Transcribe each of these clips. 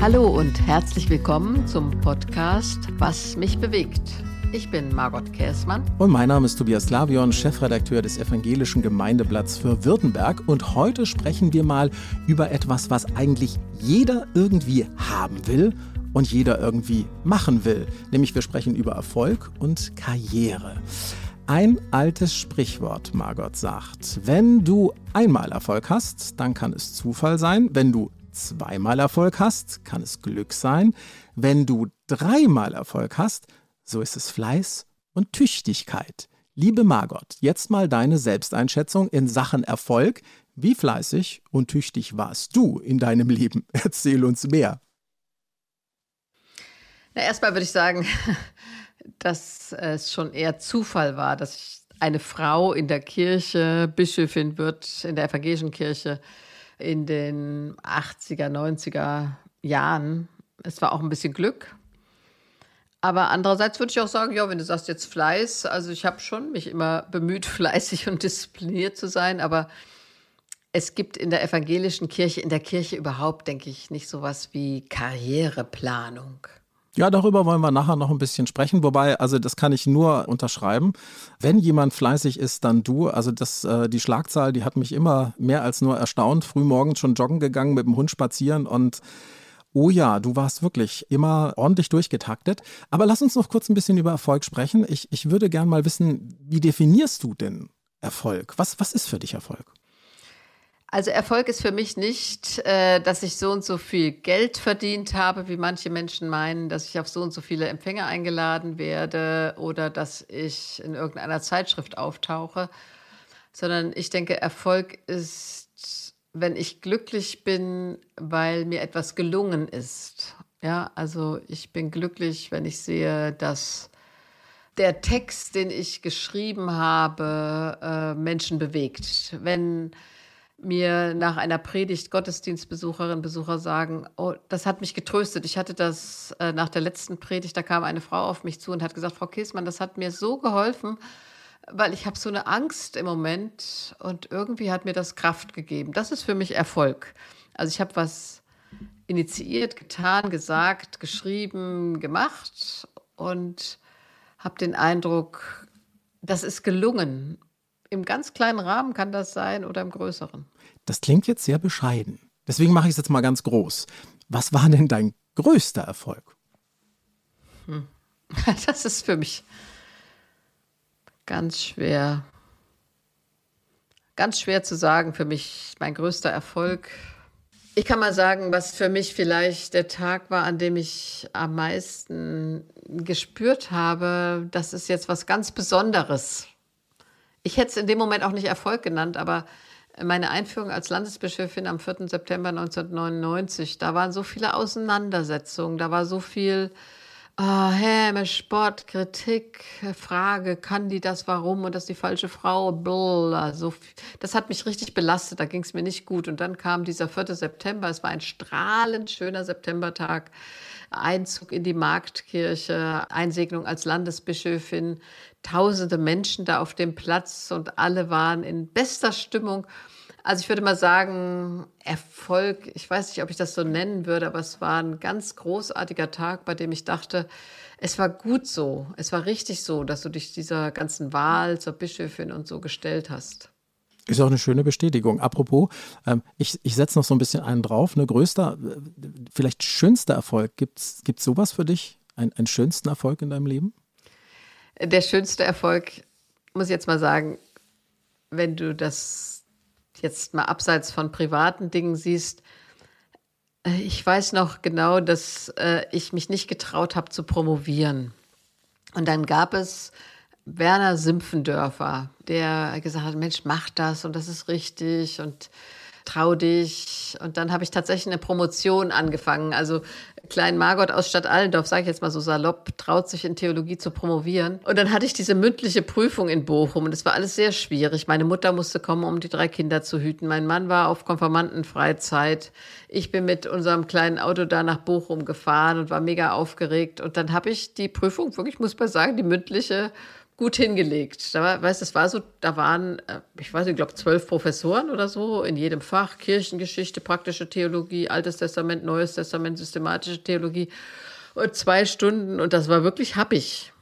Hallo und herzlich willkommen zum Podcast Was mich bewegt. Ich bin Margot Käßmann. Und mein Name ist Tobias Lavion, Chefredakteur des Evangelischen Gemeindeblatts für Württemberg. Und heute sprechen wir mal über etwas, was eigentlich jeder irgendwie haben will und jeder irgendwie machen will. Nämlich wir sprechen über Erfolg und Karriere. Ein altes Sprichwort, Margot sagt, wenn du einmal Erfolg hast, dann kann es Zufall sein. Wenn du zweimal Erfolg hast, kann es Glück sein. Wenn du dreimal Erfolg hast, so ist es Fleiß und Tüchtigkeit. Liebe Margot, jetzt mal deine Selbsteinschätzung in Sachen Erfolg. Wie fleißig und tüchtig warst du in deinem Leben? Erzähl uns mehr. Na, erstmal würde ich sagen, dass es schon eher Zufall war, dass ich eine Frau in der Kirche Bischöfin wird, in der evangelischen Kirche in den 80er, 90er Jahren. Es war auch ein bisschen Glück. Aber andererseits würde ich auch sagen, ja, wenn du sagst jetzt Fleiß, also ich habe schon mich immer bemüht, fleißig und diszipliniert zu sein, aber es gibt in der evangelischen Kirche, in der Kirche überhaupt, denke ich, nicht sowas wie Karriereplanung. Ja, darüber wollen wir nachher noch ein bisschen sprechen. Wobei, also das kann ich nur unterschreiben. Wenn jemand fleißig ist, dann du. Also das, äh, die Schlagzahl, die hat mich immer mehr als nur erstaunt. Frühmorgens schon joggen gegangen, mit dem Hund spazieren und Oh ja, du warst wirklich immer ordentlich durchgetaktet. Aber lass uns noch kurz ein bisschen über Erfolg sprechen. Ich, ich würde gern mal wissen, wie definierst du denn Erfolg? Was, was ist für dich Erfolg? Also Erfolg ist für mich nicht, äh, dass ich so und so viel Geld verdient habe, wie manche Menschen meinen, dass ich auf so und so viele Empfänger eingeladen werde oder dass ich in irgendeiner Zeitschrift auftauche, sondern ich denke, Erfolg ist, wenn ich glücklich bin, weil mir etwas gelungen ist. Ja, also ich bin glücklich, wenn ich sehe, dass der Text, den ich geschrieben habe, äh, Menschen bewegt. Wenn mir nach einer Predigt Gottesdienstbesucherinnen, Besucher sagen, oh, das hat mich getröstet. Ich hatte das äh, nach der letzten Predigt, da kam eine Frau auf mich zu und hat gesagt, Frau Kiesmann, das hat mir so geholfen, weil ich habe so eine Angst im Moment und irgendwie hat mir das Kraft gegeben. Das ist für mich Erfolg. Also ich habe was initiiert, getan, gesagt, geschrieben, gemacht und habe den Eindruck, das ist gelungen im ganz kleinen Rahmen kann das sein oder im größeren. Das klingt jetzt sehr bescheiden. Deswegen mache ich es jetzt mal ganz groß. Was war denn dein größter Erfolg? Hm. Das ist für mich ganz schwer. Ganz schwer zu sagen für mich, mein größter Erfolg. Ich kann mal sagen, was für mich vielleicht der Tag war, an dem ich am meisten gespürt habe, das ist jetzt was ganz Besonderes. Ich hätte es in dem Moment auch nicht Erfolg genannt, aber meine Einführung als Landesbischöfin am 4. September 1999, da waren so viele Auseinandersetzungen, da war so viel oh, Häme, Spott, Kritik, Frage, kann die das, warum und das ist die falsche Frau, Blah, so, das hat mich richtig belastet, da ging es mir nicht gut. Und dann kam dieser 4. September, es war ein strahlend schöner Septembertag, Einzug in die Marktkirche, Einsegnung als Landesbischöfin, tausende Menschen da auf dem Platz und alle waren in bester Stimmung. Also ich würde mal sagen, Erfolg, ich weiß nicht, ob ich das so nennen würde, aber es war ein ganz großartiger Tag, bei dem ich dachte, es war gut so, es war richtig so, dass du dich dieser ganzen Wahl zur Bischöfin und so gestellt hast. Ist auch eine schöne Bestätigung. Apropos, ähm, ich, ich setze noch so ein bisschen einen drauf. Eine größter, äh, vielleicht schönster Erfolg. Gibt es sowas für dich? Ein, einen schönsten Erfolg in deinem Leben? Der schönste Erfolg, muss ich jetzt mal sagen, wenn du das jetzt mal abseits von privaten Dingen siehst, äh, ich weiß noch genau, dass äh, ich mich nicht getraut habe zu promovieren. Und dann gab es Werner Simpfendörfer, der gesagt hat, Mensch, mach das und das ist richtig und trau dich. Und dann habe ich tatsächlich eine Promotion angefangen. Also Klein Margot aus Stadt Allendorf, sage ich jetzt mal so salopp, traut sich in Theologie zu promovieren. Und dann hatte ich diese mündliche Prüfung in Bochum und es war alles sehr schwierig. Meine Mutter musste kommen, um die drei Kinder zu hüten. Mein Mann war auf Konfirmandenfreizeit. Ich bin mit unserem kleinen Auto da nach Bochum gefahren und war mega aufgeregt. Und dann habe ich die Prüfung, wirklich muss man sagen, die mündliche gut hingelegt. Da war, weißt, das war so, da waren, äh, ich weiß nicht, ich glaube, zwölf Professoren oder so in jedem Fach, Kirchengeschichte, praktische Theologie, Altes Testament, Neues Testament, systematische Theologie und zwei Stunden und das war wirklich happig.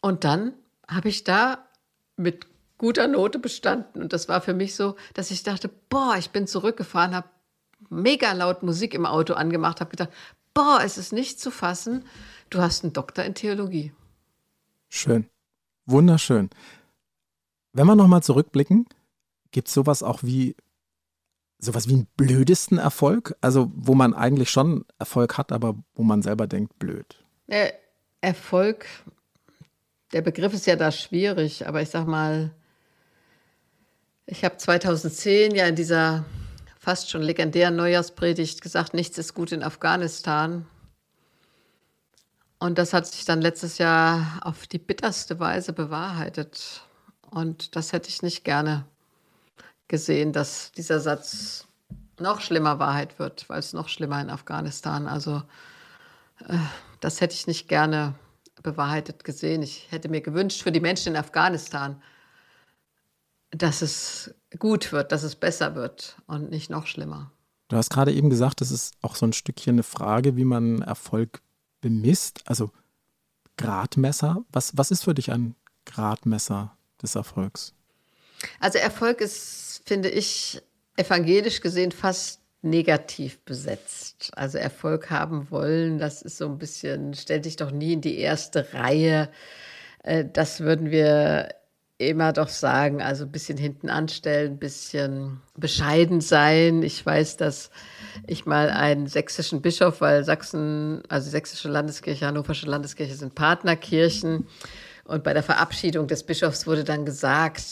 Und dann habe ich da mit guter Note bestanden und das war für mich so, dass ich dachte, boah, ich bin zurückgefahren, habe mega laut Musik im Auto angemacht, habe gedacht, boah, es ist nicht zu fassen, du hast einen Doktor in Theologie. Schön. Wunderschön. Wenn wir nochmal zurückblicken, gibt es sowas auch wie sowas wie einen blödesten Erfolg? Also, wo man eigentlich schon Erfolg hat, aber wo man selber denkt, blöd. Der Erfolg, der Begriff ist ja da schwierig, aber ich sag mal, ich habe 2010 ja in dieser fast schon legendären Neujahrspredigt gesagt, nichts ist gut in Afghanistan. Und das hat sich dann letztes Jahr auf die bitterste Weise bewahrheitet. Und das hätte ich nicht gerne gesehen, dass dieser Satz noch schlimmer Wahrheit wird, weil es noch schlimmer in Afghanistan. Also äh, das hätte ich nicht gerne bewahrheitet gesehen. Ich hätte mir gewünscht für die Menschen in Afghanistan, dass es gut wird, dass es besser wird und nicht noch schlimmer. Du hast gerade eben gesagt, das ist auch so ein Stückchen eine Frage, wie man Erfolg bemisst? Also Gradmesser? Was, was ist für dich ein Gradmesser des Erfolgs? Also Erfolg ist, finde ich, evangelisch gesehen fast negativ besetzt. Also Erfolg haben wollen, das ist so ein bisschen, stell dich doch nie in die erste Reihe. Äh, das würden wir immer doch sagen, also ein bisschen hinten anstellen, ein bisschen bescheiden sein. Ich weiß, dass ich mal einen sächsischen Bischof, weil Sachsen, also sächsische Landeskirche, hannoversche Landeskirche sind Partnerkirchen. Und bei der Verabschiedung des Bischofs wurde dann gesagt,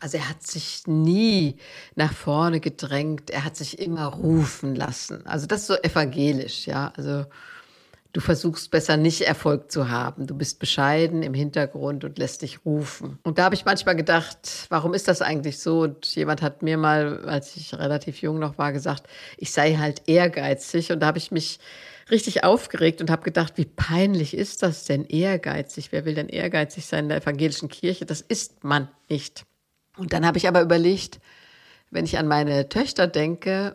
also er hat sich nie nach vorne gedrängt, er hat sich immer rufen lassen. Also das ist so evangelisch, ja. Also Du versuchst besser nicht Erfolg zu haben. Du bist bescheiden im Hintergrund und lässt dich rufen. Und da habe ich manchmal gedacht, warum ist das eigentlich so? Und jemand hat mir mal, als ich relativ jung noch war, gesagt, ich sei halt ehrgeizig. Und da habe ich mich richtig aufgeregt und habe gedacht, wie peinlich ist das denn ehrgeizig? Wer will denn ehrgeizig sein in der evangelischen Kirche? Das ist man nicht. Und dann habe ich aber überlegt, wenn ich an meine Töchter denke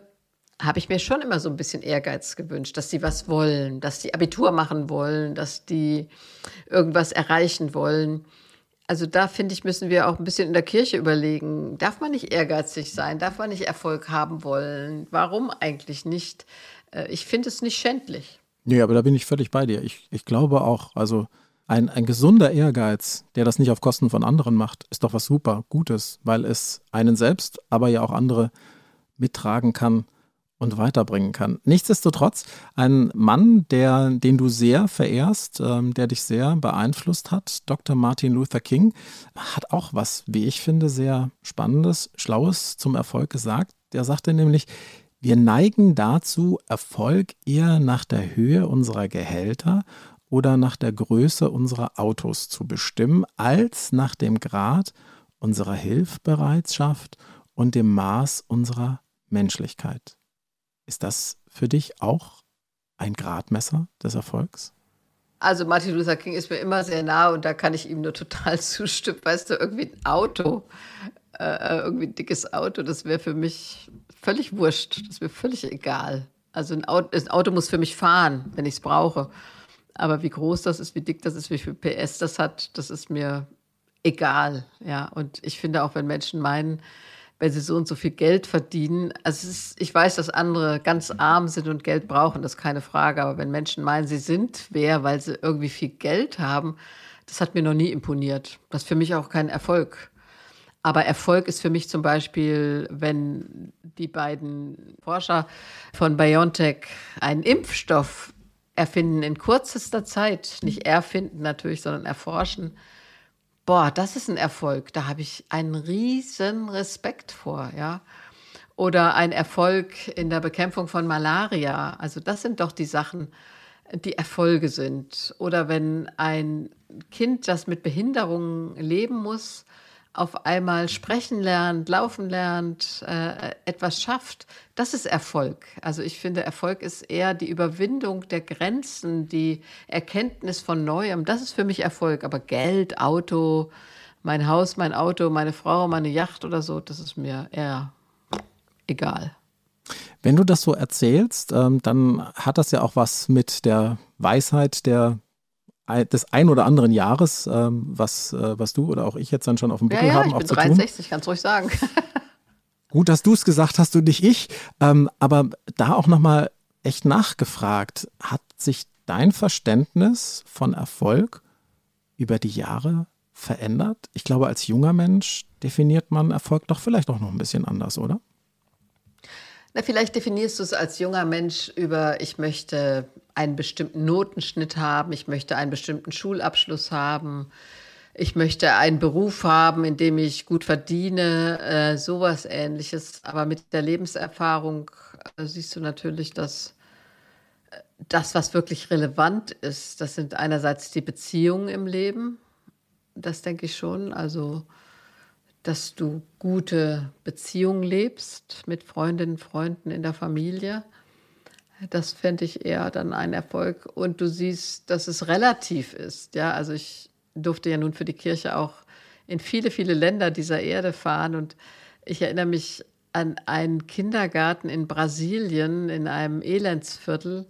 habe ich mir schon immer so ein bisschen Ehrgeiz gewünscht, dass sie was wollen, dass die Abitur machen wollen, dass die irgendwas erreichen wollen. Also da finde ich, müssen wir auch ein bisschen in der Kirche überlegen. Darf man nicht ehrgeizig sein? Darf man nicht Erfolg haben wollen? Warum eigentlich nicht? Äh, ich finde es nicht schändlich. Nee, aber da bin ich völlig bei dir. Ich, ich glaube auch, also ein, ein gesunder Ehrgeiz, der das nicht auf Kosten von anderen macht, ist doch was super Gutes, weil es einen selbst, aber ja auch andere mittragen kann und weiterbringen kann. Nichtsdestotrotz, ein Mann, der, den du sehr verehrst, ähm, der dich sehr beeinflusst hat, Dr. Martin Luther King, hat auch was, wie ich finde, sehr Spannendes, Schlaues zum Erfolg gesagt. Der sagte nämlich, wir neigen dazu, Erfolg eher nach der Höhe unserer Gehälter oder nach der Größe unserer Autos zu bestimmen, als nach dem Grad unserer Hilfbereitschaft und dem Maß unserer Menschlichkeit. Ist das für dich auch ein Gradmesser des Erfolgs? Also Martin Luther King ist mir immer sehr nah und da kann ich ihm nur total zustimmen. Weißt du, irgendwie ein Auto, äh, irgendwie ein dickes Auto, das wäre für mich völlig wurscht. Das wäre völlig egal. Also ein Auto, ein Auto muss für mich fahren, wenn ich es brauche. Aber wie groß das ist, wie dick das ist, wie viel PS das hat, das ist mir egal. Ja, und ich finde auch, wenn Menschen meinen, wenn sie so und so viel Geld verdienen. Also ist, ich weiß, dass andere ganz arm sind und Geld brauchen, das ist keine Frage. Aber wenn Menschen meinen, sie sind wer, weil sie irgendwie viel Geld haben, das hat mir noch nie imponiert. Das ist für mich auch kein Erfolg. Aber Erfolg ist für mich zum Beispiel, wenn die beiden Forscher von BioNTech einen Impfstoff erfinden in kürzester Zeit, nicht erfinden natürlich, sondern erforschen, boah, das ist ein Erfolg, da habe ich einen riesen Respekt vor, ja. Oder ein Erfolg in der Bekämpfung von Malaria. Also das sind doch die Sachen, die Erfolge sind. Oder wenn ein Kind, das mit Behinderungen leben muss, auf einmal sprechen lernt, laufen lernt, äh, etwas schafft, das ist Erfolg. Also ich finde, Erfolg ist eher die Überwindung der Grenzen, die Erkenntnis von Neuem. Das ist für mich Erfolg. Aber Geld, Auto, mein Haus, mein Auto, meine Frau, meine Yacht oder so, das ist mir eher egal. Wenn du das so erzählst, ähm, dann hat das ja auch was mit der Weisheit der des ein oder anderen Jahres, ähm, was, äh, was du oder auch ich jetzt dann schon auf dem Buckel ja, ja, haben. Ich bin 63, kannst ruhig sagen. Gut, dass du es gesagt hast und nicht ich. Ähm, aber da auch nochmal echt nachgefragt, hat sich dein Verständnis von Erfolg über die Jahre verändert? Ich glaube, als junger Mensch definiert man Erfolg doch vielleicht auch noch ein bisschen anders, oder? Na, vielleicht definierst du es als junger Mensch über, ich möchte einen bestimmten Notenschnitt haben, ich möchte einen bestimmten Schulabschluss haben, ich möchte einen Beruf haben, in dem ich gut verdiene, äh, sowas ähnliches. Aber mit der Lebenserfahrung äh, siehst du natürlich, dass äh, das, was wirklich relevant ist, das sind einerseits die Beziehungen im Leben. Das denke ich schon. Also dass du gute Beziehungen lebst mit Freundinnen, Freunden in der Familie. Das fände ich eher dann ein Erfolg. Und du siehst, dass es relativ ist. Ja, also ich durfte ja nun für die Kirche auch in viele, viele Länder dieser Erde fahren. Und ich erinnere mich an einen Kindergarten in Brasilien, in einem Elendsviertel.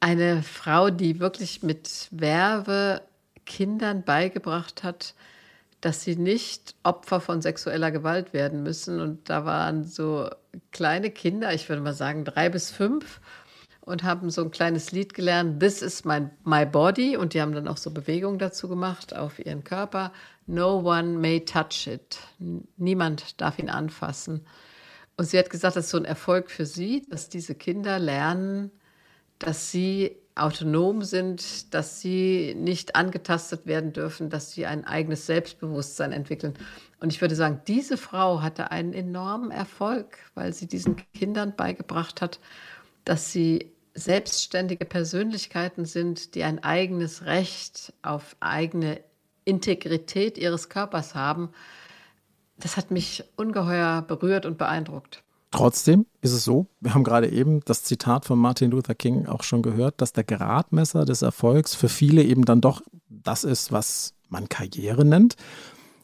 Eine Frau, die wirklich mit Werbe Kindern beigebracht hat, dass sie nicht Opfer von sexueller Gewalt werden müssen. Und da waren so kleine Kinder, ich würde mal sagen drei bis fünf, und haben so ein kleines Lied gelernt, This is my, my body. Und die haben dann auch so Bewegungen dazu gemacht auf ihren Körper. No one may touch it. Niemand darf ihn anfassen. Und sie hat gesagt, das ist so ein Erfolg für sie, dass diese Kinder lernen, dass sie autonom sind, dass sie nicht angetastet werden dürfen, dass sie ein eigenes Selbstbewusstsein entwickeln. Und ich würde sagen, diese Frau hatte einen enormen Erfolg, weil sie diesen Kindern beigebracht hat, dass sie selbstständige Persönlichkeiten sind, die ein eigenes Recht auf eigene Integrität ihres Körpers haben. Das hat mich ungeheuer berührt und beeindruckt. Trotzdem ist es so, wir haben gerade eben das Zitat von Martin Luther King auch schon gehört, dass der Gradmesser des Erfolgs für viele eben dann doch das ist, was man Karriere nennt.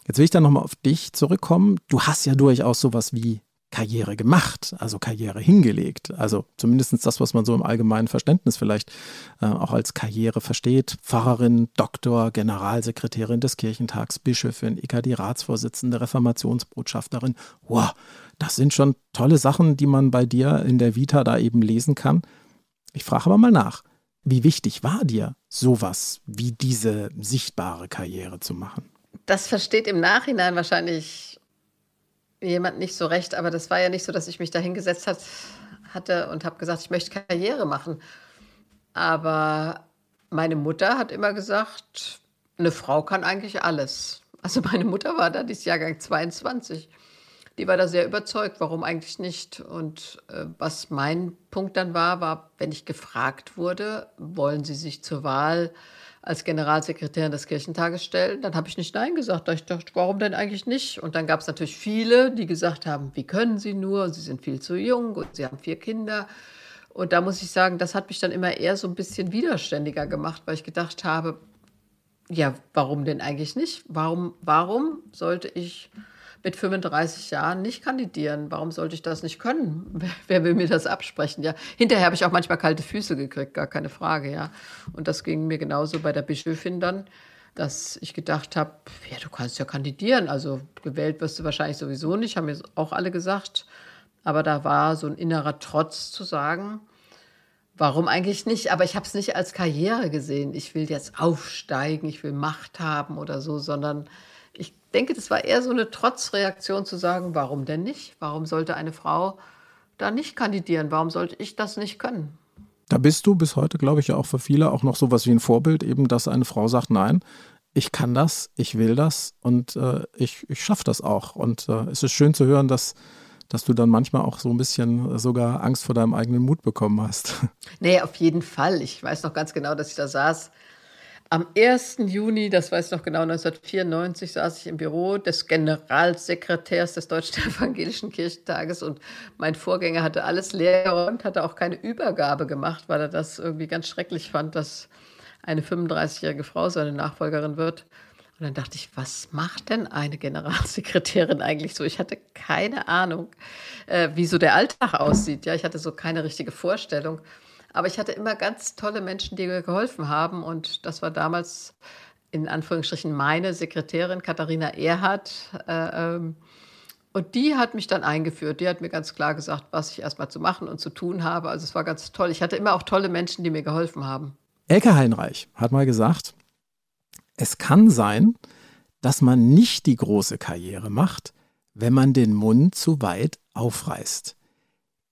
Jetzt will ich dann nochmal auf dich zurückkommen. Du hast ja durchaus sowas wie Karriere gemacht, also Karriere hingelegt. Also zumindest das, was man so im allgemeinen Verständnis vielleicht äh, auch als Karriere versteht. Pfarrerin, Doktor, Generalsekretärin des Kirchentags, Bischöfin, EKD-Ratsvorsitzende, Reformationsbotschafterin. Wow, das sind schon tolle Sachen, die man bei dir in der Vita da eben lesen kann. Ich frage aber mal nach. Wie wichtig war dir sowas wie diese sichtbare Karriere zu machen? Das versteht im Nachhinein wahrscheinlich jemand nicht so recht, aber das war ja nicht so, dass ich mich da hingesetzt hat, hatte und habe gesagt, ich möchte Karriere machen. Aber meine Mutter hat immer gesagt, eine Frau kann eigentlich alles. Also meine Mutter war da, dieses Jahrgang 22 die war da sehr überzeugt, warum eigentlich nicht. Und äh, was mein Punkt dann war, war, wenn ich gefragt wurde, wollen Sie sich zur Wahl als Generalsekretärin des Kirchentages stellen, dann habe ich nicht Nein gesagt. Da ich dachte, warum denn eigentlich nicht? Und dann gab es natürlich viele, die gesagt haben, wie können Sie nur? Sie sind viel zu jung und Sie haben vier Kinder. Und da muss ich sagen, das hat mich dann immer eher so ein bisschen widerständiger gemacht, weil ich gedacht habe, ja, warum denn eigentlich nicht? Warum, warum sollte ich mit 35 Jahren nicht kandidieren. Warum sollte ich das nicht können? Wer, wer will mir das absprechen? Ja, hinterher habe ich auch manchmal kalte Füße gekriegt, gar keine Frage, ja. Und das ging mir genauso bei der Bischöfin dann, dass ich gedacht habe, ja, du kannst ja kandidieren. Also gewählt wirst du wahrscheinlich sowieso nicht, haben mir auch alle gesagt. Aber da war so ein innerer Trotz zu sagen, Warum eigentlich nicht? Aber ich habe es nicht als Karriere gesehen. Ich will jetzt aufsteigen, ich will Macht haben oder so, sondern ich denke, das war eher so eine Trotzreaktion zu sagen, warum denn nicht? Warum sollte eine Frau da nicht kandidieren? Warum sollte ich das nicht können? Da bist du bis heute, glaube ich, ja auch für viele auch noch sowas wie ein Vorbild, eben, dass eine Frau sagt, nein, ich kann das, ich will das und äh, ich, ich schaffe das auch. Und äh, es ist schön zu hören, dass, dass du dann manchmal auch so ein bisschen sogar Angst vor deinem eigenen Mut bekommen hast. Nee, auf jeden Fall. Ich weiß noch ganz genau, dass ich da saß Am 1. Juni, das weiß ich noch genau, 1994, saß ich im Büro des Generalsekretärs des Deutschen Evangelischen Kirchentages und mein Vorgänger hatte alles leer und hatte auch keine Übergabe gemacht, weil er das irgendwie ganz schrecklich fand, dass eine 35-jährige Frau seine Nachfolgerin wird. Und dann dachte ich, was macht denn eine Generalsekretärin eigentlich so? Ich hatte keine Ahnung, äh, wie so der Alltag aussieht. Ja, ich hatte so keine richtige Vorstellung. Aber ich hatte immer ganz tolle Menschen, die mir geholfen haben. Und das war damals in Anführungsstrichen meine Sekretärin Katharina Erhardt. Äh, ähm, und die hat mich dann eingeführt. Die hat mir ganz klar gesagt, was ich erstmal zu machen und zu tun habe. Also es war ganz toll. Ich hatte immer auch tolle Menschen, die mir geholfen haben. Elke Heinreich hat mal gesagt, es kann sein, dass man nicht die große Karriere macht, wenn man den Mund zu weit aufreißt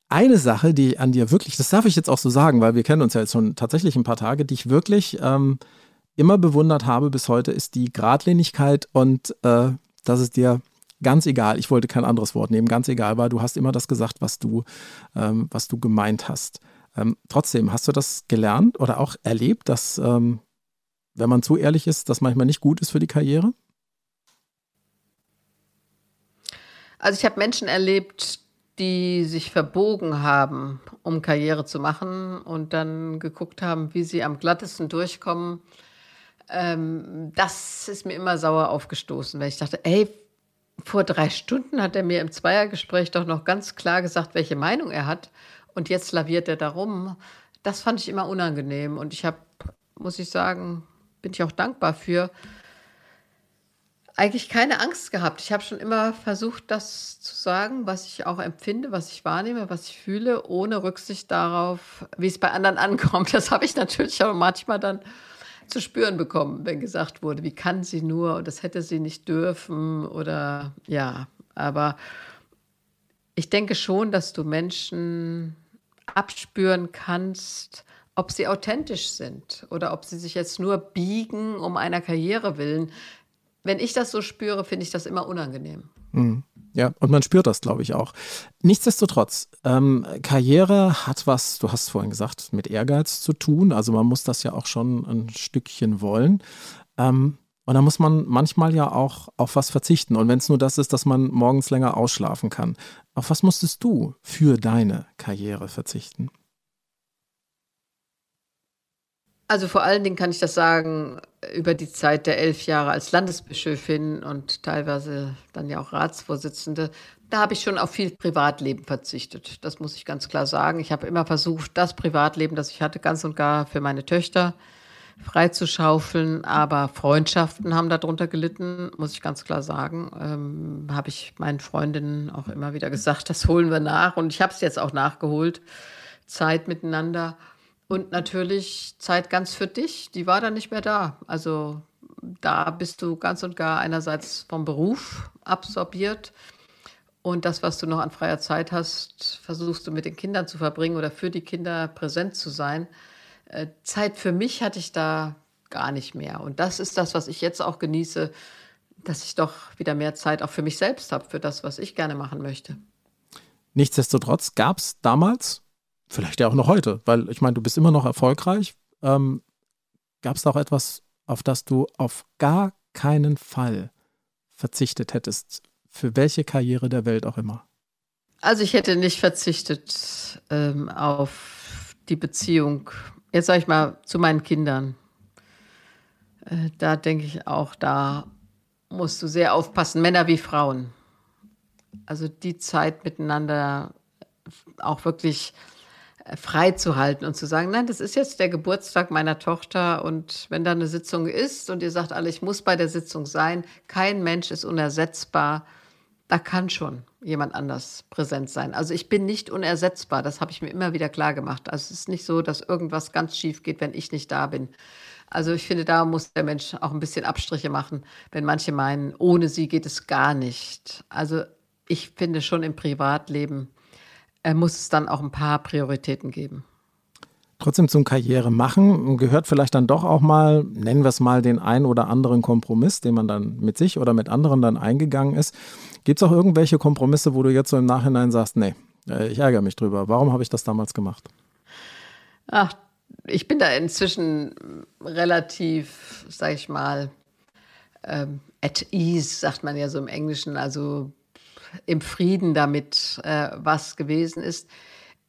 eine Sache, die an dir wirklich, das darf ich jetzt auch so sagen, weil wir kennen uns ja jetzt schon tatsächlich ein paar Tage, die ich wirklich ähm, immer bewundert habe bis heute, ist die Gradlinigkeit und äh, dass es dir ganz egal, ich wollte kein anderes Wort nehmen, ganz egal war, du hast immer das gesagt, was du, ähm, was du gemeint hast. Ähm, trotzdem, hast du das gelernt oder auch erlebt, dass, ähm, wenn man zu ehrlich ist, das manchmal nicht gut ist für die Karriere? Also ich habe Menschen erlebt, die sich verbogen haben, um Karriere zu machen und dann geguckt haben, wie sie am glattesten durchkommen, ähm, das ist mir immer sauer aufgestoßen, weil ich dachte, ey, vor drei Stunden hat er mir im Zweiergespräch doch noch ganz klar gesagt, welche Meinung er hat. Und jetzt laviert er darum. Das fand ich immer unangenehm. Und ich habe, muss ich sagen, bin ich auch dankbar für, eigentlich keine Angst gehabt. Ich habe schon immer versucht, das zu sagen, was ich auch empfinde, was ich wahrnehme, was ich fühle, ohne Rücksicht darauf, wie es bei anderen ankommt. Das habe ich natürlich auch manchmal dann zu spüren bekommen, wenn gesagt wurde, wie kann sie nur und das hätte sie nicht dürfen oder ja, aber ich denke schon, dass du Menschen abspüren kannst, ob sie authentisch sind oder ob sie sich jetzt nur biegen um einer Karriere willen wenn ich das so spüre, finde ich das immer unangenehm. Mhm. Ja, und man spürt das, glaube ich, auch. Nichtsdestotrotz, ähm, Karriere hat was, du hast vorhin gesagt, mit Ehrgeiz zu tun. Also man muss das ja auch schon ein Stückchen wollen. Ähm, und da muss man manchmal ja auch auf was verzichten. Und wenn es nur das ist, dass man morgens länger ausschlafen kann. Auf was musstest du für deine Karriere verzichten? Also vor allen Dingen kann ich das sagen über die Zeit der elf Jahre als Landesbischöfin und teilweise dann ja auch Ratsvorsitzende. Da habe ich schon auf viel Privatleben verzichtet. Das muss ich ganz klar sagen. Ich habe immer versucht, das Privatleben, das ich hatte, ganz und gar für meine Töchter freizuschaufeln. Aber Freundschaften haben darunter gelitten, muss ich ganz klar sagen. Ähm, habe ich meinen Freundinnen auch immer wieder gesagt, das holen wir nach. Und ich habe es jetzt auch nachgeholt. Zeit miteinander. Und natürlich Zeit ganz für dich, die war dann nicht mehr da. Also da bist du ganz und gar einerseits vom Beruf absorbiert und das, was du noch an freier Zeit hast, versuchst du mit den Kindern zu verbringen oder für die Kinder präsent zu sein. Äh, Zeit für mich hatte ich da gar nicht mehr. Und das ist das, was ich jetzt auch genieße, dass ich doch wieder mehr Zeit auch für mich selbst habe, für das, was ich gerne machen möchte. Nichtsdestotrotz gab es damals Vielleicht ja auch noch heute, weil ich meine, du bist immer noch erfolgreich. Ähm, Gab es auch etwas, auf das du auf gar keinen Fall verzichtet hättest, für welche Karriere der Welt auch immer? Also ich hätte nicht verzichtet ähm, auf die Beziehung, jetzt sage ich mal, zu meinen Kindern. Äh, da denke ich auch, da musst du sehr aufpassen, Männer wie Frauen. Also die Zeit miteinander auch wirklich freizuhalten und zu sagen, nein, das ist jetzt der Geburtstag meiner Tochter und wenn da eine Sitzung ist und ihr sagt alle, ich muss bei der Sitzung sein, kein Mensch ist unersetzbar, da kann schon jemand anders präsent sein. Also ich bin nicht unersetzbar, das habe ich mir immer wieder klar gemacht. Also es ist nicht so, dass irgendwas ganz schief geht, wenn ich nicht da bin. Also ich finde, da muss der Mensch auch ein bisschen Abstriche machen, wenn manche meinen, ohne sie geht es gar nicht. Also ich finde schon im Privatleben muss es dann auch ein paar Prioritäten geben. Trotzdem zum Karriere machen gehört vielleicht dann doch auch mal, nennen wir es mal, den ein oder anderen Kompromiss, den man dann mit sich oder mit anderen dann eingegangen ist. Gibt es auch irgendwelche Kompromisse, wo du jetzt so im Nachhinein sagst, nee, äh, ich ärgere mich drüber. Warum habe ich das damals gemacht? Ach, ich bin da inzwischen relativ, sag ich mal, ähm, at ease, sagt man ja so im Englischen, also im Frieden damit, äh, was gewesen ist.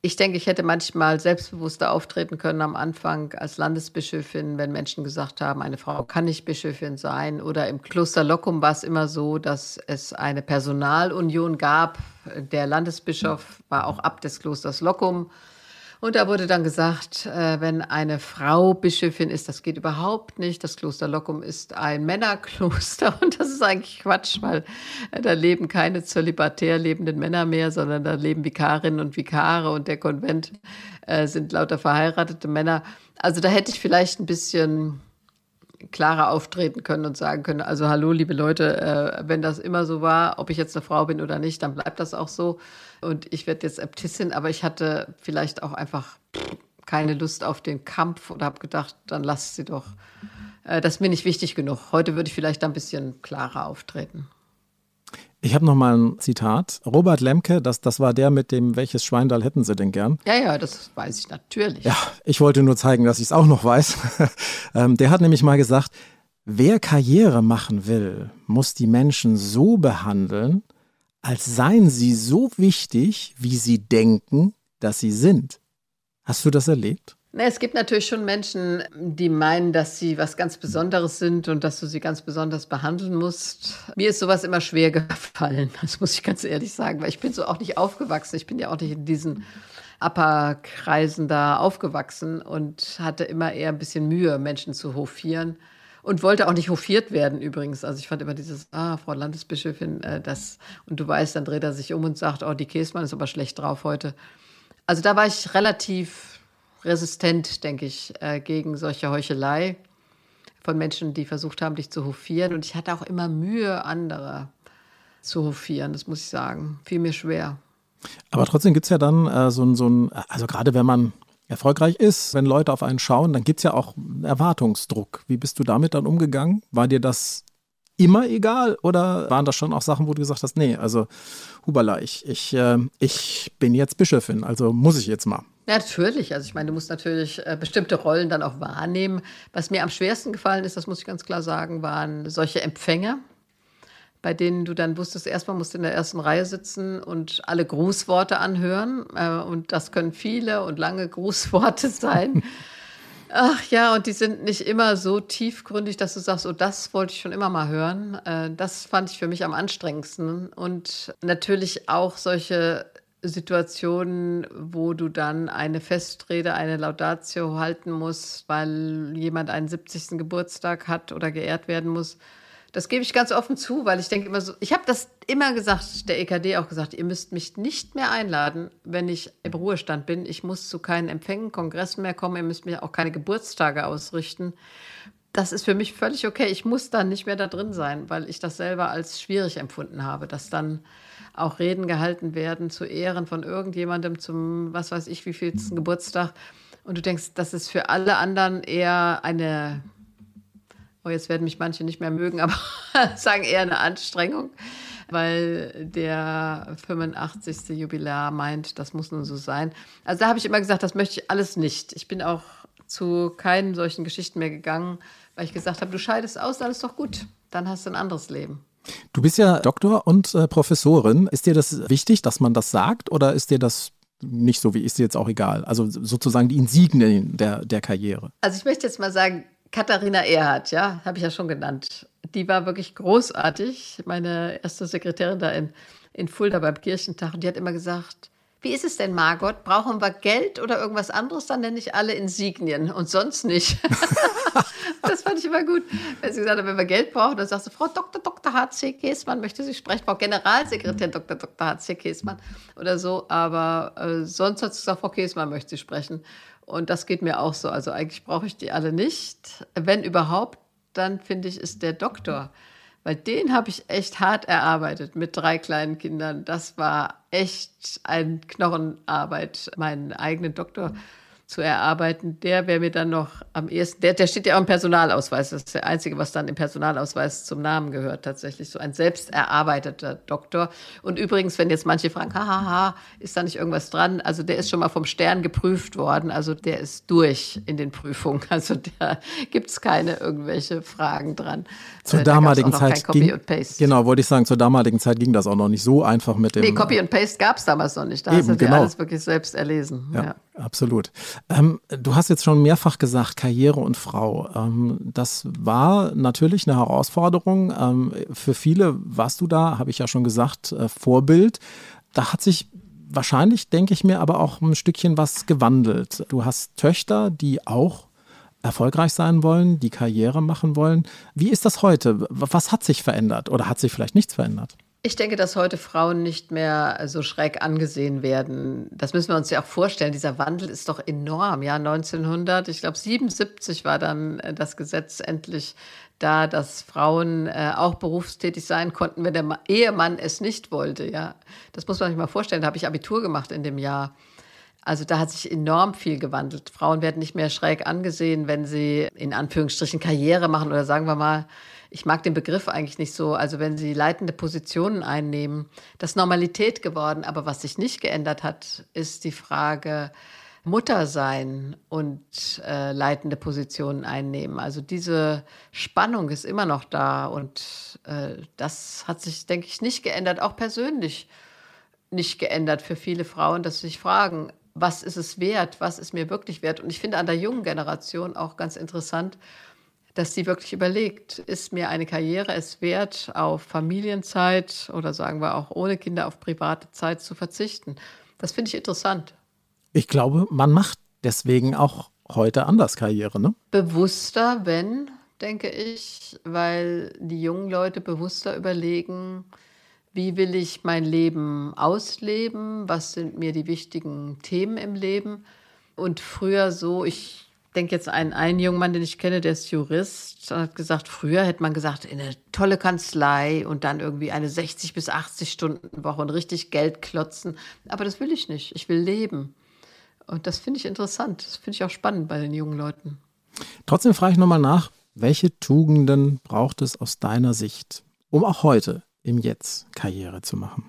Ich denke, ich hätte manchmal selbstbewusster auftreten können am Anfang als Landesbischöfin, wenn Menschen gesagt haben, eine Frau kann nicht Bischöfin sein. Oder im Kloster Locum war es immer so, dass es eine Personalunion gab. Der Landesbischof war auch Abt des Klosters Locum. Und da wurde dann gesagt, äh, wenn eine Frau Bischöfin ist, das geht überhaupt nicht. Das Kloster Locum ist ein Männerkloster und das ist eigentlich Quatsch, weil äh, da leben keine zölibatär lebenden Männer mehr, sondern da leben Vikarinnen und Vikare und der Konvent äh, sind lauter verheiratete Männer. Also da hätte ich vielleicht ein bisschen klarer auftreten können und sagen können, also hallo liebe Leute, wenn das immer so war, ob ich jetzt eine Frau bin oder nicht, dann bleibt das auch so. Und ich werde jetzt Äbtissin, aber ich hatte vielleicht auch einfach keine Lust auf den Kampf und habe gedacht, dann lass sie doch. Äh, das ist mir nicht wichtig genug. Heute würde ich vielleicht ein bisschen klarer auftreten. Ich habe noch mal ein Zitat. Robert Lemke, das, das war der mit dem, welches Schweindal hätten Sie denn gern? Ja, ja, das weiß ich natürlich. Ja, ich wollte nur zeigen, dass ich es auch noch weiß. Ähm, der hat nämlich mal gesagt, wer Karriere machen will, muss die Menschen so behandeln, als seien sie so wichtig, wie sie denken, dass sie sind. Hast du das erlebt? Es gibt natürlich schon Menschen, die meinen, dass sie was ganz Besonderes sind und dass du sie ganz besonders behandeln musst. Mir ist sowas immer schwer gefallen, das muss ich ganz ehrlich sagen, weil ich bin so auch nicht aufgewachsen. Ich bin ja auch nicht in diesen Upper-Kreisen da aufgewachsen und hatte immer eher ein bisschen Mühe, Menschen zu hofieren. Und wollte auch nicht hofiert werden übrigens. Also ich fand immer dieses, ah, Frau Landesbischöfin, äh, das, und du weißt, dann dreht er sich um und sagt, oh, die Käsmann ist aber schlecht drauf heute. Also da war ich relativ resistent, denke ich, äh, gegen solche Heuchelei von Menschen, die versucht haben, dich zu hofieren. Und ich hatte auch immer Mühe, andere zu hofieren, das muss ich sagen. Fiel mir schwer. Aber trotzdem gibt es ja dann äh, so so ein, also gerade wenn man erfolgreich ist, wenn Leute auf einen schauen, dann gibt es ja auch Erwartungsdruck. Wie bist du damit dann umgegangen? War dir das immer egal oder waren das schon auch Sachen, wo du gesagt hast, nee, also Hubala, ich, ich, äh, ich bin jetzt Bischöfin, also muss ich jetzt mal. Natürlich. Also ich meine, du musst natürlich äh, bestimmte Rollen dann auch wahrnehmen. Was mir am schwersten gefallen ist, das muss ich ganz klar sagen, waren solche Empfänger, bei denen du dann wusstest, erstmal musst du in der ersten Reihe sitzen und alle Grußworte anhören. Äh, und das können viele und lange Grußworte sein. Ach ja, und die sind nicht immer so tiefgründig, dass du sagst, oh, das wollte ich schon immer mal hören. Äh, das fand ich für mich am anstrengendsten. Und natürlich auch solche Situationen, wo du dann eine Festrede, eine Laudatio halten musst, weil jemand einen 70. Geburtstag hat oder geehrt werden muss. Das gebe ich ganz offen zu, weil ich denke immer so, ich habe das immer gesagt, der EKD auch gesagt, ihr müsst mich nicht mehr einladen, wenn ich im Ruhestand bin. Ich muss zu keinen Empfängen, Kongressen mehr kommen, ihr müsst mir auch keine Geburtstage ausrichten. Das ist für mich völlig okay. Ich muss dann nicht mehr da drin sein, weil ich das selber als schwierig empfunden habe, dass dann auch Reden gehalten werden zu Ehren von irgendjemandem zum, was weiß ich, wievielsten Geburtstag. Und du denkst, das ist für alle anderen eher eine, oh, jetzt werden mich manche nicht mehr mögen, aber sagen eher eine Anstrengung, weil der 85. Jubilar meint, das muss nun so sein. Also da habe ich immer gesagt, das möchte ich alles nicht. Ich bin auch zu keinen solchen Geschichten mehr gegangen, weil ich gesagt habe, du scheidest aus, dann ist doch gut. Dann hast du ein anderes Leben. Du bist ja Doktor und äh, Professorin. Ist dir das wichtig, dass man das sagt oder ist dir das nicht so, wie ist dir jetzt auch egal? Also sozusagen die Insignien der, der Karriere. Also ich möchte jetzt mal sagen, Katharina Erhardt, ja, habe ich ja schon genannt. Die war wirklich großartig, meine erste Sekretärin da in, in Fulda beim Kirchentag. Und die hat immer gesagt, wie ist es denn, Margot? Brauchen wir Geld oder irgendwas anderes? Dann nenne ich alle Insignien und sonst nicht. das fand ich immer gut. Wenn sie gesagt hat, wenn wir Geld brauchen, dann sagst du, Frau Dr. Dr. H.C. Käsmann möchte Sie sprechen, Frau Generalsekretär Dr. Dr. H.C. Käsmann oder so. Aber äh, sonst hat sie gesagt, Frau Käsmann möchte Sie sprechen. Und das geht mir auch so. Also eigentlich brauche ich die alle nicht. Wenn überhaupt, dann finde ich, ist der Doktor weil den habe ich echt hart erarbeitet mit drei kleinen Kindern. Das war echt eine Knochenarbeit, meinen eigenen Doktor zu erarbeiten, der wäre mir dann noch am ehesten, der, der steht ja auch im Personalausweis, das ist der einzige, was dann im Personalausweis zum Namen gehört, tatsächlich, so ein selbst erarbeiteter Doktor. Und übrigens, wenn jetzt manche fragen, hahaha, ist da nicht irgendwas dran? Also der ist schon mal vom Stern geprüft worden, also der ist durch in den Prüfungen, also da gibt es keine irgendwelche Fragen dran. Zur äh, damaligen Zeit ging, genau, wollte ich sagen, zur damaligen Zeit ging das auch noch nicht so einfach mit dem. Nee, Copy und Paste gab es damals noch nicht, da eben, hast du genau. alles wirklich selbst erlesen. ja. ja. Absolut. Ähm, du hast jetzt schon mehrfach gesagt, Karriere und Frau. Ähm, das war natürlich eine Herausforderung. Ähm, für viele warst du da, habe ich ja schon gesagt, äh, Vorbild. Da hat sich wahrscheinlich, denke ich mir, aber auch ein Stückchen was gewandelt. Du hast Töchter, die auch erfolgreich sein wollen, die Karriere machen wollen. Wie ist das heute? Was hat sich verändert oder hat sich vielleicht nichts verändert? Ich denke, dass heute Frauen nicht mehr so schräg angesehen werden. Das müssen wir uns ja auch vorstellen. Dieser Wandel ist doch enorm. Ja, 1900, ich glaube 77 war dann äh, das Gesetz endlich da, dass Frauen äh, auch berufstätig sein konnten, wenn der Ehemann es nicht wollte. Ja, das muss man sich mal vorstellen. Da habe ich Abitur gemacht in dem Jahr. Also da hat sich enorm viel gewandelt. Frauen werden nicht mehr schräg angesehen, wenn sie in Anführungsstrichen Karriere machen oder sagen wir mal ich mag den Begriff eigentlich nicht so, also wenn sie leitende Positionen einnehmen, das ist Normalität geworden. Aber was sich nicht geändert hat, ist die Frage, Mutter sein und äh, leitende Positionen einnehmen. Also diese Spannung ist immer noch da und äh, das hat sich, denke ich, nicht geändert, auch persönlich nicht geändert für viele Frauen, dass sie sich fragen, was ist es wert, was ist mir wirklich wert. Und ich finde an der jungen Generation auch ganz interessant, dass sie wirklich überlegt, ist mir eine Karriere es wert, auf Familienzeit oder sagen wir auch ohne Kinder auf private Zeit zu verzichten. Das finde ich interessant. Ich glaube, man macht deswegen auch heute anders Karriere, ne? Bewusster, wenn, denke ich, weil die jungen Leute bewusster überlegen, wie will ich mein Leben ausleben, was sind mir die wichtigen Themen im Leben. Und früher so, ich denke jetzt an einen jungen Mann, den ich kenne, der ist Jurist, hat gesagt, früher hätte man gesagt, in eine tolle Kanzlei und dann irgendwie eine 60 bis 80 Stunden Woche und richtig Geld klotzen. Aber das will ich nicht. Ich will leben. Und das finde ich interessant. Das finde ich auch spannend bei den jungen Leuten. Trotzdem frage ich nochmal nach, welche Tugenden braucht es aus deiner Sicht, um auch heute im Jetzt Karriere zu machen?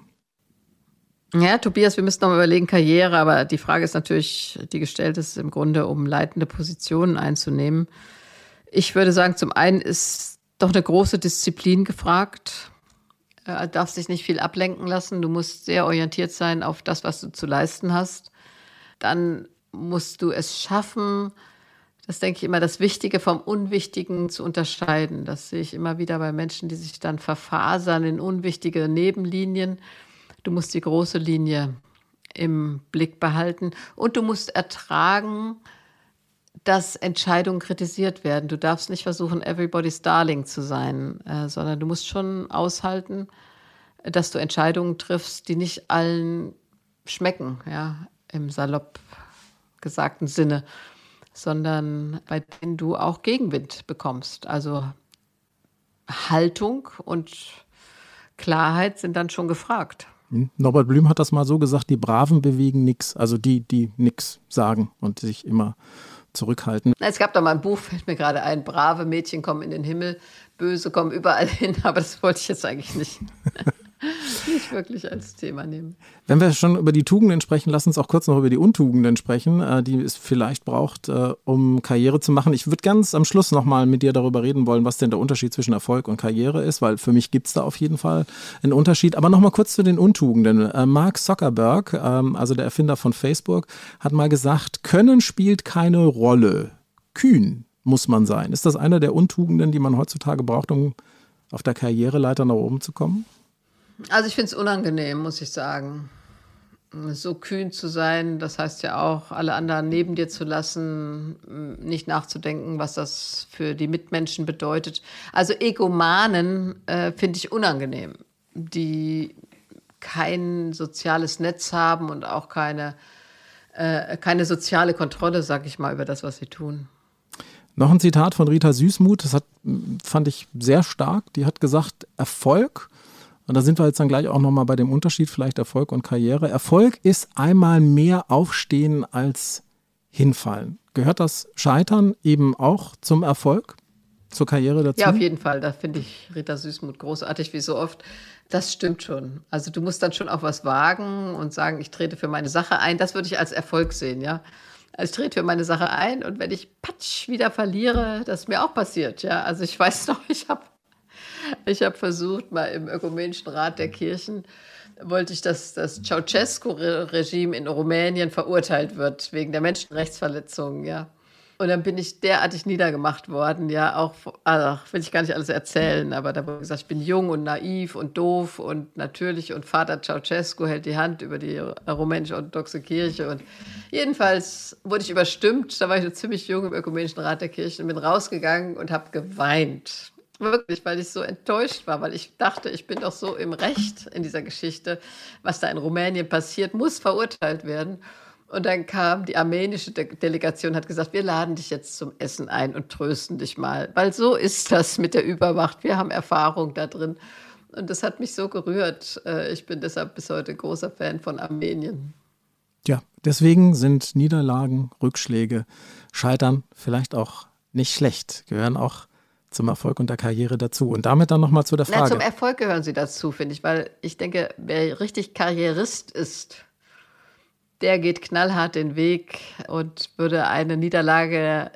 Ja, Tobias, wir müssen noch mal überlegen, Karriere, aber die Frage ist natürlich, die gestellt ist im Grunde, um leitende Positionen einzunehmen. Ich würde sagen, zum einen ist doch eine große Disziplin gefragt. Du äh, darfst dich nicht viel ablenken lassen. Du musst sehr orientiert sein auf das, was du zu leisten hast. Dann musst du es schaffen, das denke ich immer, das Wichtige vom Unwichtigen zu unterscheiden. Das sehe ich immer wieder bei Menschen, die sich dann verfasern in unwichtige Nebenlinien. Du musst die große Linie im Blick behalten und du musst ertragen, dass Entscheidungen kritisiert werden. Du darfst nicht versuchen, everybody's darling zu sein, äh, sondern du musst schon aushalten, dass du Entscheidungen triffst, die nicht allen schmecken, ja, im salopp gesagten Sinne, sondern bei denen du auch Gegenwind bekommst. Also Haltung und Klarheit sind dann schon gefragt. Hm? Norbert Blüm hat das mal so gesagt, die Braven bewegen nichts, also die, die nichts sagen und sich immer zurückhalten. Es gab da mal ein Buch, fällt mir gerade ein, brave Mädchen kommen in den Himmel, böse kommen überall hin, aber das wollte ich jetzt eigentlich nicht. nicht wirklich als Thema nehmen. Wenn wir schon über die Tugenden sprechen, lass uns auch kurz noch über die Untugenden sprechen, äh, die es vielleicht braucht, äh, um Karriere zu machen. Ich würde ganz am Schluss nochmal mit dir darüber reden wollen, was denn der Unterschied zwischen Erfolg und Karriere ist, weil für mich gibt es da auf jeden Fall einen Unterschied. Aber nochmal kurz zu den Untugenden. Äh, Mark Zuckerberg, ähm, also der Erfinder von Facebook, hat mal gesagt, Können spielt keine Rolle. Kühn muss man sein. Ist das eine der Untugenden, die man heutzutage braucht, um auf der Karriereleiter nach oben zu kommen? Also ich finde es unangenehm, muss ich sagen. So kühn zu sein, das heißt ja auch, alle anderen neben dir zu lassen, nicht nachzudenken, was das für die Mitmenschen bedeutet. Also Egomanen äh, finde ich unangenehm, die kein soziales Netz haben und auch keine, äh, keine soziale Kontrolle, sag ich mal, über das, was sie tun. Noch ein Zitat von Rita Süßmuth, das hat, fand ich sehr stark. Die hat gesagt, Erfolg und da sind wir jetzt dann gleich auch nochmal bei dem Unterschied vielleicht Erfolg und Karriere. Erfolg ist einmal mehr aufstehen als hinfallen. Gehört das Scheitern eben auch zum Erfolg, zur Karriere dazu? Ja, auf jeden Fall. Da finde ich Rita Süßmuth großartig, wie so oft. Das stimmt schon. Also du musst dann schon auch was wagen und sagen, ich trete für meine Sache ein. Das würde ich als Erfolg sehen, ja. Also ich trete für meine Sache ein und wenn ich patsch wieder verliere, das ist mir auch passiert, ja. Also ich weiß noch, ich habe ich hab versucht, mal im Ökumenischen Rat der Kirchen, wollte ich, dass das Ceausescu-Regime in Rumänien verurteilt wird wegen der Menschenrechtsverletzungen, ja. Und dann bin ich derartig niedergemacht worden, ja, auch, ach, will ich gar nicht alles erzählen, aber da wurde gesagt, ich bin jung und naiv und doof und natürlich und Vater Ceausescu hält die Hand über die rumänisch-orthodoxe Kirche und jedenfalls wurde ich überstimmt, da war ich noch ziemlich jung im Ökumenischen Rat der Kirche und bin rausgegangen und habe geweint. Wirklich, weil ich so enttäuscht war, weil ich dachte, ich bin doch so im Recht in dieser Geschichte. Was da in Rumänien passiert, muss verurteilt werden. Und dann kam die armenische De Delegation, hat gesagt, wir laden dich jetzt zum Essen ein und trösten dich mal, weil so ist das mit der Übermacht. Wir haben Erfahrung da drin. Und das hat mich so gerührt. Äh, ich bin deshalb bis heute großer Fan von Armenien. Ja, deswegen sind Niederlagen, Rückschläge, Scheitern vielleicht auch nicht schlecht, gehören auch zum Erfolg und der Karriere dazu. Und damit dann nochmal zu der Frage. Na, zum Erfolg gehören sie dazu, finde ich, weil ich denke, wer richtig Karrierist ist, der geht knallhart den Weg und würde eine Niederlage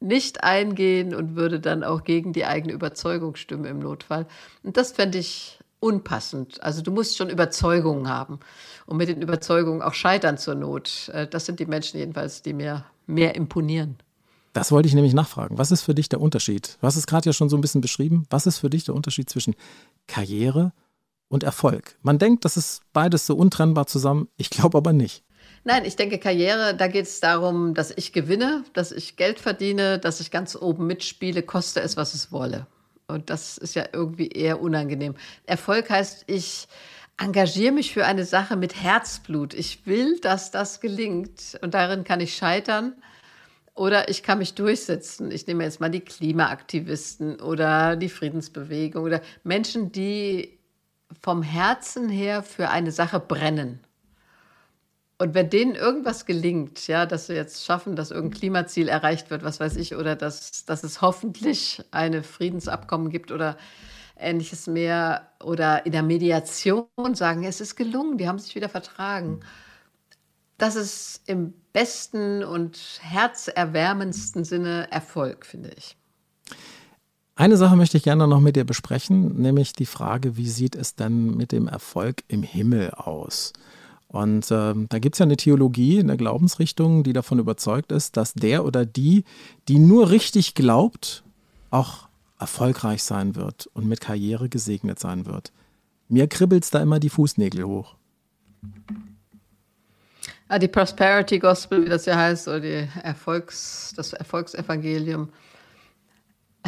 nicht eingehen und würde dann auch gegen die eigene Überzeugung stimmen im Notfall. Und das fände ich unpassend. Also du musst schon Überzeugungen haben und mit den Überzeugungen auch scheitern zur Not. Äh, das sind die Menschen jedenfalls, die mir mehr imponieren. Das wollte ich nämlich nachfragen. Was ist für dich der Unterschied? Du hast es gerade ja schon so ein bisschen beschrieben. Was ist für dich der Unterschied zwischen Karriere und Erfolg. Man denkt, das ist beides so untrennbar zusammen. Ich glaube aber nicht. Nein, ich denke, Karriere, da geht es darum, dass ich gewinne, dass ich Geld verdiene, dass ich ganz oben mitspiele, koste es, was es wolle. Und das ist ja irgendwie eher unangenehm. Erfolg heißt, ich engagiere mich für eine Sache mit Herzblut. Ich will, dass das gelingt. Und darin kann ich scheitern. Oder ich kann mich durchsetzen. Ich nehme jetzt mal die Klimaaktivisten oder die Friedensbewegung oder Menschen, die vom Herzen her für eine Sache brennen. Und wenn denen irgendwas gelingt, ja, dass sie jetzt schaffen, dass irgendein Klimaziel erreicht wird, was weiß ich, oder dass, dass es hoffentlich eine Friedensabkommen gibt oder ähnliches mehr, oder in der Mediation sagen, es ist gelungen, die haben sich wieder vertragen. Das ist im besten und herzerwärmendsten Sinne Erfolg, finde ich. Eine Sache möchte ich gerne noch mit dir besprechen, nämlich die Frage, wie sieht es denn mit dem Erfolg im Himmel aus? Und äh, da gibt es ja eine Theologie, eine Glaubensrichtung, die davon überzeugt ist, dass der oder die, die nur richtig glaubt, auch erfolgreich sein wird und mit Karriere gesegnet sein wird. Mir kribbelt da immer die Fußnägel hoch. Ah, die Prosperity Gospel, wie das ja heißt, oder die Erfolgs, das Erfolgsevangelium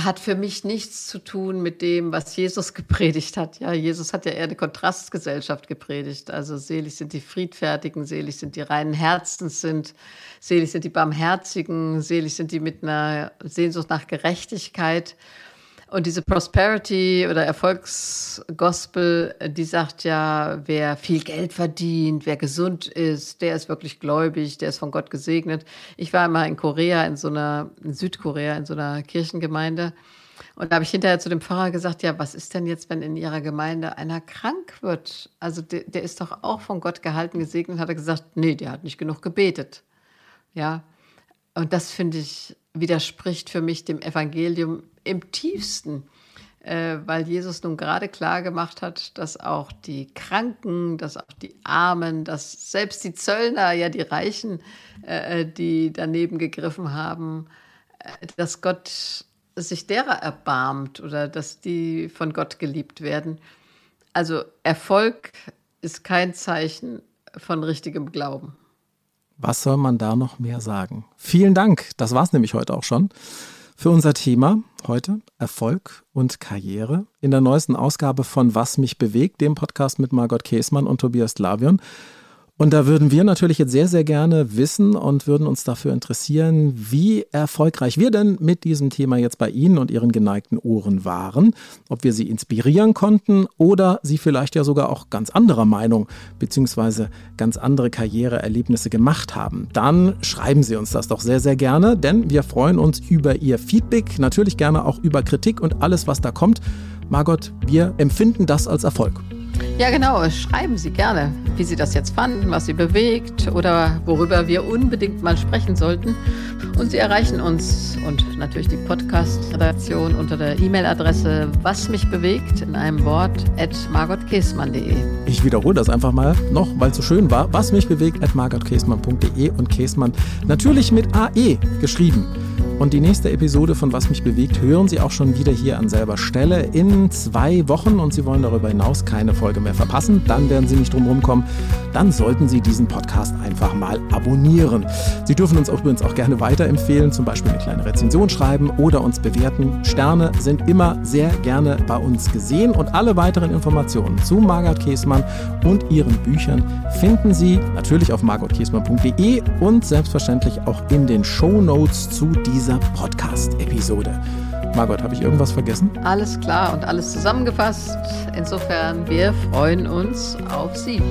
hat für mich nichts zu tun mit dem, was Jesus gepredigt hat. Ja, Jesus hat ja eher eine Kontrastgesellschaft gepredigt. Also selig sind die Friedfertigen, selig sind die reinen Herzens sind, selig sind die Barmherzigen, selig sind die mit einer Sehnsucht nach Gerechtigkeit. Und diese Prosperity oder Erfolgsgospel, die sagt ja, wer viel Geld verdient, wer gesund ist, der ist wirklich gläubig, der ist von Gott gesegnet. Ich war immer in Korea, in so einer, in Südkorea, in so einer Kirchengemeinde. Und da habe ich hinterher zu dem Pfarrer gesagt, ja, was ist denn jetzt, wenn in Ihrer Gemeinde einer krank wird? Also der, der ist doch auch von Gott gehalten, gesegnet. Hat er gesagt, nee, der hat nicht genug gebetet. Ja, und das finde ich widerspricht für mich dem Evangelium im tiefsten, äh, weil Jesus nun gerade klar gemacht hat, dass auch die Kranken, dass auch die Armen, dass selbst die Zöllner, ja die Reichen, äh, die daneben gegriffen haben, äh, dass Gott sich derer erbarmt oder dass die von Gott geliebt werden. Also Erfolg ist kein Zeichen von richtigem Glauben. Was soll man da noch mehr sagen? Vielen Dank. Das war es nämlich heute auch schon für unser Thema heute Erfolg und Karriere in der neuesten Ausgabe von Was mich bewegt, dem Podcast mit Margot Käßmann und Tobias Lavion. Und da würden wir natürlich jetzt sehr, sehr gerne wissen und würden uns dafür interessieren, wie erfolgreich wir denn mit diesem Thema jetzt bei Ihnen und Ihren geneigten Ohren waren. Ob wir Sie inspirieren konnten oder Sie vielleicht ja sogar auch ganz anderer Meinung bzw. ganz andere Karriereerlebnisse gemacht haben. Dann schreiben Sie uns das doch sehr, sehr gerne, denn wir freuen uns über Ihr Feedback, natürlich gerne auch über Kritik und alles, was da kommt. Margot, wir empfinden das als Erfolg. Ja, genau. Schreiben Sie gerne, wie Sie das jetzt fanden, was Sie bewegt oder worüber wir unbedingt mal sprechen sollten. Und Sie erreichen uns und natürlich die Podcast-Redaktion unter der E-Mail-Adresse was mich bewegt in einem Wort at margotkäsmann.de. Ich wiederhole das einfach mal noch, weil es so schön war. Was mich bewegt at margotkäsmann.de und Käsmann natürlich mit AE geschrieben. Und die nächste Episode von Was mich bewegt hören Sie auch schon wieder hier an selber Stelle in zwei Wochen und Sie wollen darüber hinaus keine Folge mehr verpassen, dann werden Sie nicht drum rumkommen. Dann sollten Sie diesen Podcast einfach mal abonnieren. Sie dürfen uns übrigens auch gerne weiterempfehlen, zum Beispiel eine kleine Rezension schreiben oder uns bewerten. Sterne sind immer sehr gerne bei uns gesehen und alle weiteren Informationen zu Margot Käßmann und ihren Büchern finden Sie natürlich auf margotkäßmann.de und selbstverständlich auch in den Show Notes zu dieser dieser Podcast-Episode. Margot, habe ich irgendwas vergessen? Alles klar und alles zusammengefasst. Insofern, wir freuen uns auf Sie.